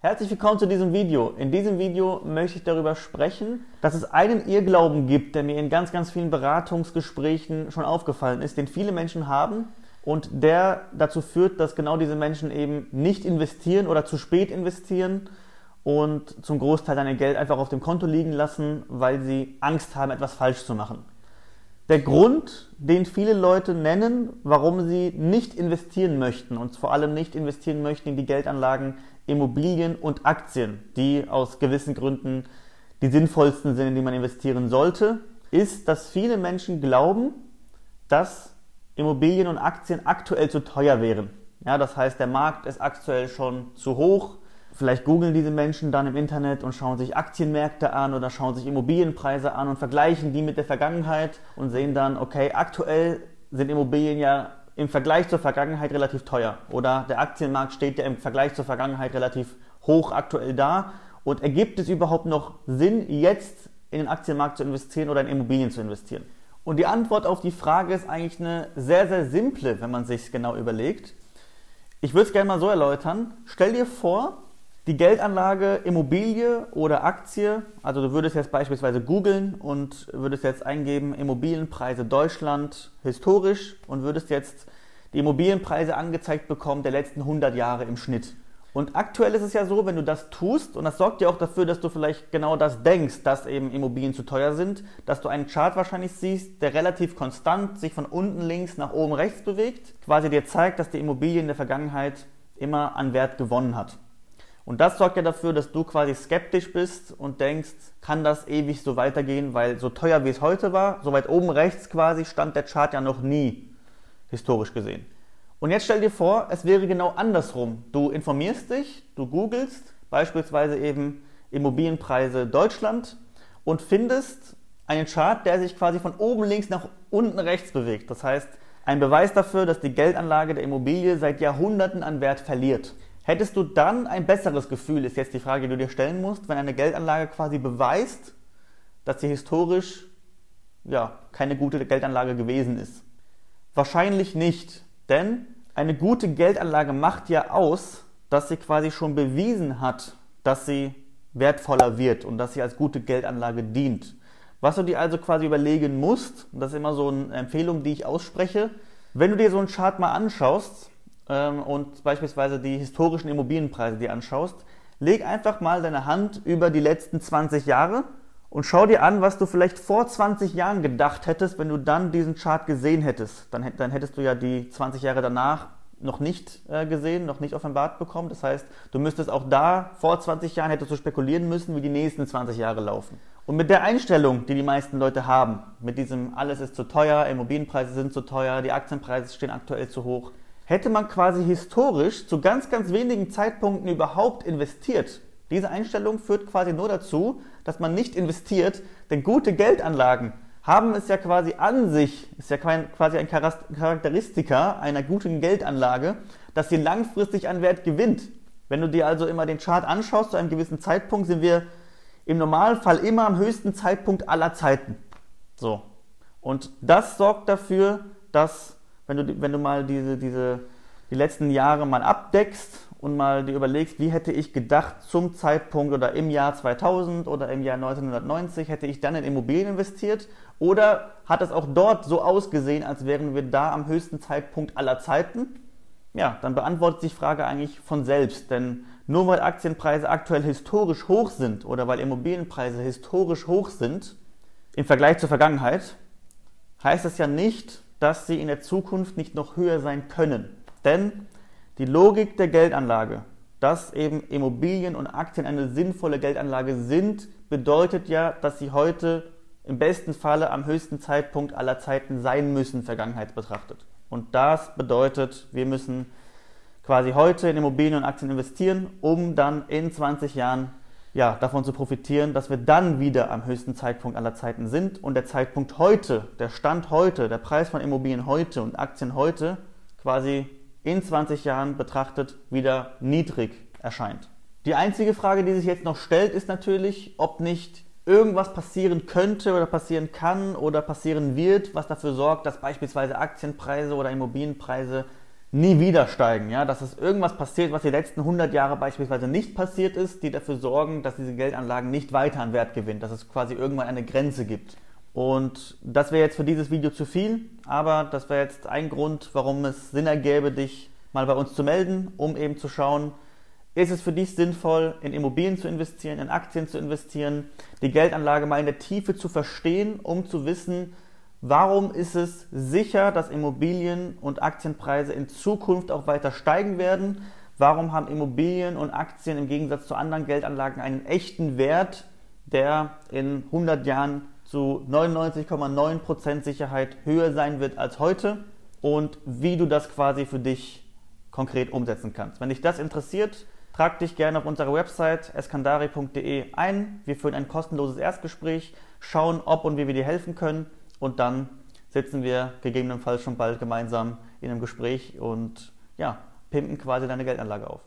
Herzlich willkommen zu diesem Video. In diesem Video möchte ich darüber sprechen, dass es einen Irrglauben gibt, der mir in ganz, ganz vielen Beratungsgesprächen schon aufgefallen ist, den viele Menschen haben und der dazu führt, dass genau diese Menschen eben nicht investieren oder zu spät investieren und zum Großteil dein Geld einfach auf dem Konto liegen lassen, weil sie Angst haben, etwas falsch zu machen. Der Grund, den viele Leute nennen, warum sie nicht investieren möchten und vor allem nicht investieren möchten in die Geldanlagen Immobilien und Aktien, die aus gewissen Gründen die sinnvollsten sind, in die man investieren sollte, ist, dass viele Menschen glauben, dass Immobilien und Aktien aktuell zu teuer wären. Ja, das heißt, der Markt ist aktuell schon zu hoch, Vielleicht googeln diese Menschen dann im Internet und schauen sich Aktienmärkte an oder schauen sich Immobilienpreise an und vergleichen die mit der Vergangenheit und sehen dann, okay, aktuell sind Immobilien ja im Vergleich zur Vergangenheit relativ teuer oder der Aktienmarkt steht ja im Vergleich zur Vergangenheit relativ hoch aktuell da und ergibt es überhaupt noch Sinn, jetzt in den Aktienmarkt zu investieren oder in Immobilien zu investieren? Und die Antwort auf die Frage ist eigentlich eine sehr, sehr simple, wenn man sich genau überlegt. Ich würde es gerne mal so erläutern. Stell dir vor, die Geldanlage Immobilie oder Aktie, also du würdest jetzt beispielsweise googeln und würdest jetzt eingeben Immobilienpreise Deutschland historisch und würdest jetzt die Immobilienpreise angezeigt bekommen der letzten 100 Jahre im Schnitt. Und aktuell ist es ja so, wenn du das tust, und das sorgt ja auch dafür, dass du vielleicht genau das denkst, dass eben Immobilien zu teuer sind, dass du einen Chart wahrscheinlich siehst, der relativ konstant sich von unten links nach oben rechts bewegt, quasi dir zeigt, dass die Immobilie in der Vergangenheit immer an Wert gewonnen hat. Und das sorgt ja dafür, dass du quasi skeptisch bist und denkst, kann das ewig so weitergehen, weil so teuer wie es heute war, so weit oben rechts quasi stand der Chart ja noch nie, historisch gesehen. Und jetzt stell dir vor, es wäre genau andersrum. Du informierst dich, du googelst beispielsweise eben Immobilienpreise Deutschland und findest einen Chart, der sich quasi von oben links nach unten rechts bewegt. Das heißt, ein Beweis dafür, dass die Geldanlage der Immobilie seit Jahrhunderten an Wert verliert. Hättest du dann ein besseres Gefühl, ist jetzt die Frage, die du dir stellen musst, wenn eine Geldanlage quasi beweist, dass sie historisch ja, keine gute Geldanlage gewesen ist? Wahrscheinlich nicht, denn eine gute Geldanlage macht ja aus, dass sie quasi schon bewiesen hat, dass sie wertvoller wird und dass sie als gute Geldanlage dient. Was du dir also quasi überlegen musst, und das ist immer so eine Empfehlung, die ich ausspreche, wenn du dir so einen Chart mal anschaust, ähm, und beispielsweise die historischen Immobilienpreise dir anschaust, leg einfach mal deine Hand über die letzten 20 Jahre und schau dir an, was du vielleicht vor 20 Jahren gedacht hättest, wenn du dann diesen Chart gesehen hättest. Dann, dann hättest du ja die 20 Jahre danach noch nicht äh, gesehen, noch nicht offenbart bekommen. Das heißt, du müsstest auch da vor 20 Jahren hättest du spekulieren müssen, wie die nächsten 20 Jahre laufen. Und mit der Einstellung, die die meisten Leute haben, mit diesem alles ist zu teuer, Immobilienpreise sind zu teuer, die Aktienpreise stehen aktuell zu hoch, hätte man quasi historisch zu ganz, ganz wenigen Zeitpunkten überhaupt investiert. Diese Einstellung führt quasi nur dazu, dass man nicht investiert, denn gute Geldanlagen haben es ja quasi an sich, ist ja quasi ein Charakteristika einer guten Geldanlage, dass sie langfristig an Wert gewinnt. Wenn du dir also immer den Chart anschaust, zu einem gewissen Zeitpunkt sind wir im Normalfall immer am höchsten Zeitpunkt aller Zeiten. So. Und das sorgt dafür, dass wenn du, wenn du mal diese, diese, die letzten Jahre mal abdeckst und mal dir überlegst, wie hätte ich gedacht zum Zeitpunkt oder im Jahr 2000 oder im Jahr 1990 hätte ich dann in Immobilien investiert oder hat es auch dort so ausgesehen, als wären wir da am höchsten Zeitpunkt aller Zeiten? Ja, dann beantwortet sich die Frage eigentlich von selbst, denn nur weil Aktienpreise aktuell historisch hoch sind oder weil Immobilienpreise historisch hoch sind im Vergleich zur Vergangenheit, heißt es ja nicht, dass sie in der Zukunft nicht noch höher sein können. Denn die Logik der Geldanlage, dass eben Immobilien und Aktien eine sinnvolle Geldanlage sind, bedeutet ja, dass sie heute im besten Falle am höchsten Zeitpunkt aller Zeiten sein müssen, Vergangenheit betrachtet. Und das bedeutet, wir müssen quasi heute in Immobilien und Aktien investieren, um dann in 20 Jahren ja, davon zu profitieren, dass wir dann wieder am höchsten Zeitpunkt aller Zeiten sind und der Zeitpunkt heute, der Stand heute, der Preis von Immobilien heute und Aktien heute quasi in 20 Jahren betrachtet wieder niedrig erscheint. Die einzige Frage, die sich jetzt noch stellt, ist natürlich, ob nicht irgendwas passieren könnte oder passieren kann oder passieren wird, was dafür sorgt, dass beispielsweise Aktienpreise oder Immobilienpreise nie wieder steigen, ja, dass es irgendwas passiert, was die letzten 100 Jahre beispielsweise nicht passiert ist, die dafür sorgen, dass diese Geldanlagen nicht weiter an Wert gewinnen, dass es quasi irgendwann eine Grenze gibt. Und das wäre jetzt für dieses Video zu viel, aber das wäre jetzt ein Grund, warum es Sinn ergäbe, dich mal bei uns zu melden, um eben zu schauen, ist es für dich sinnvoll, in Immobilien zu investieren, in Aktien zu investieren, die Geldanlage mal in der Tiefe zu verstehen, um zu wissen, warum ist es sicher, dass Immobilien und Aktienpreise in Zukunft auch weiter steigen werden? Warum haben Immobilien und Aktien im Gegensatz zu anderen Geldanlagen einen echten Wert, der in 100 Jahren zu 99,9% Sicherheit höher sein wird als heute? Und wie du das quasi für dich konkret umsetzen kannst. Wenn dich das interessiert, Trag dich gerne auf unserer Website eskandari.de ein. Wir führen ein kostenloses Erstgespräch, schauen, ob und wie wir dir helfen können und dann sitzen wir gegebenenfalls schon bald gemeinsam in einem Gespräch und ja, pimpen quasi deine Geldanlage auf.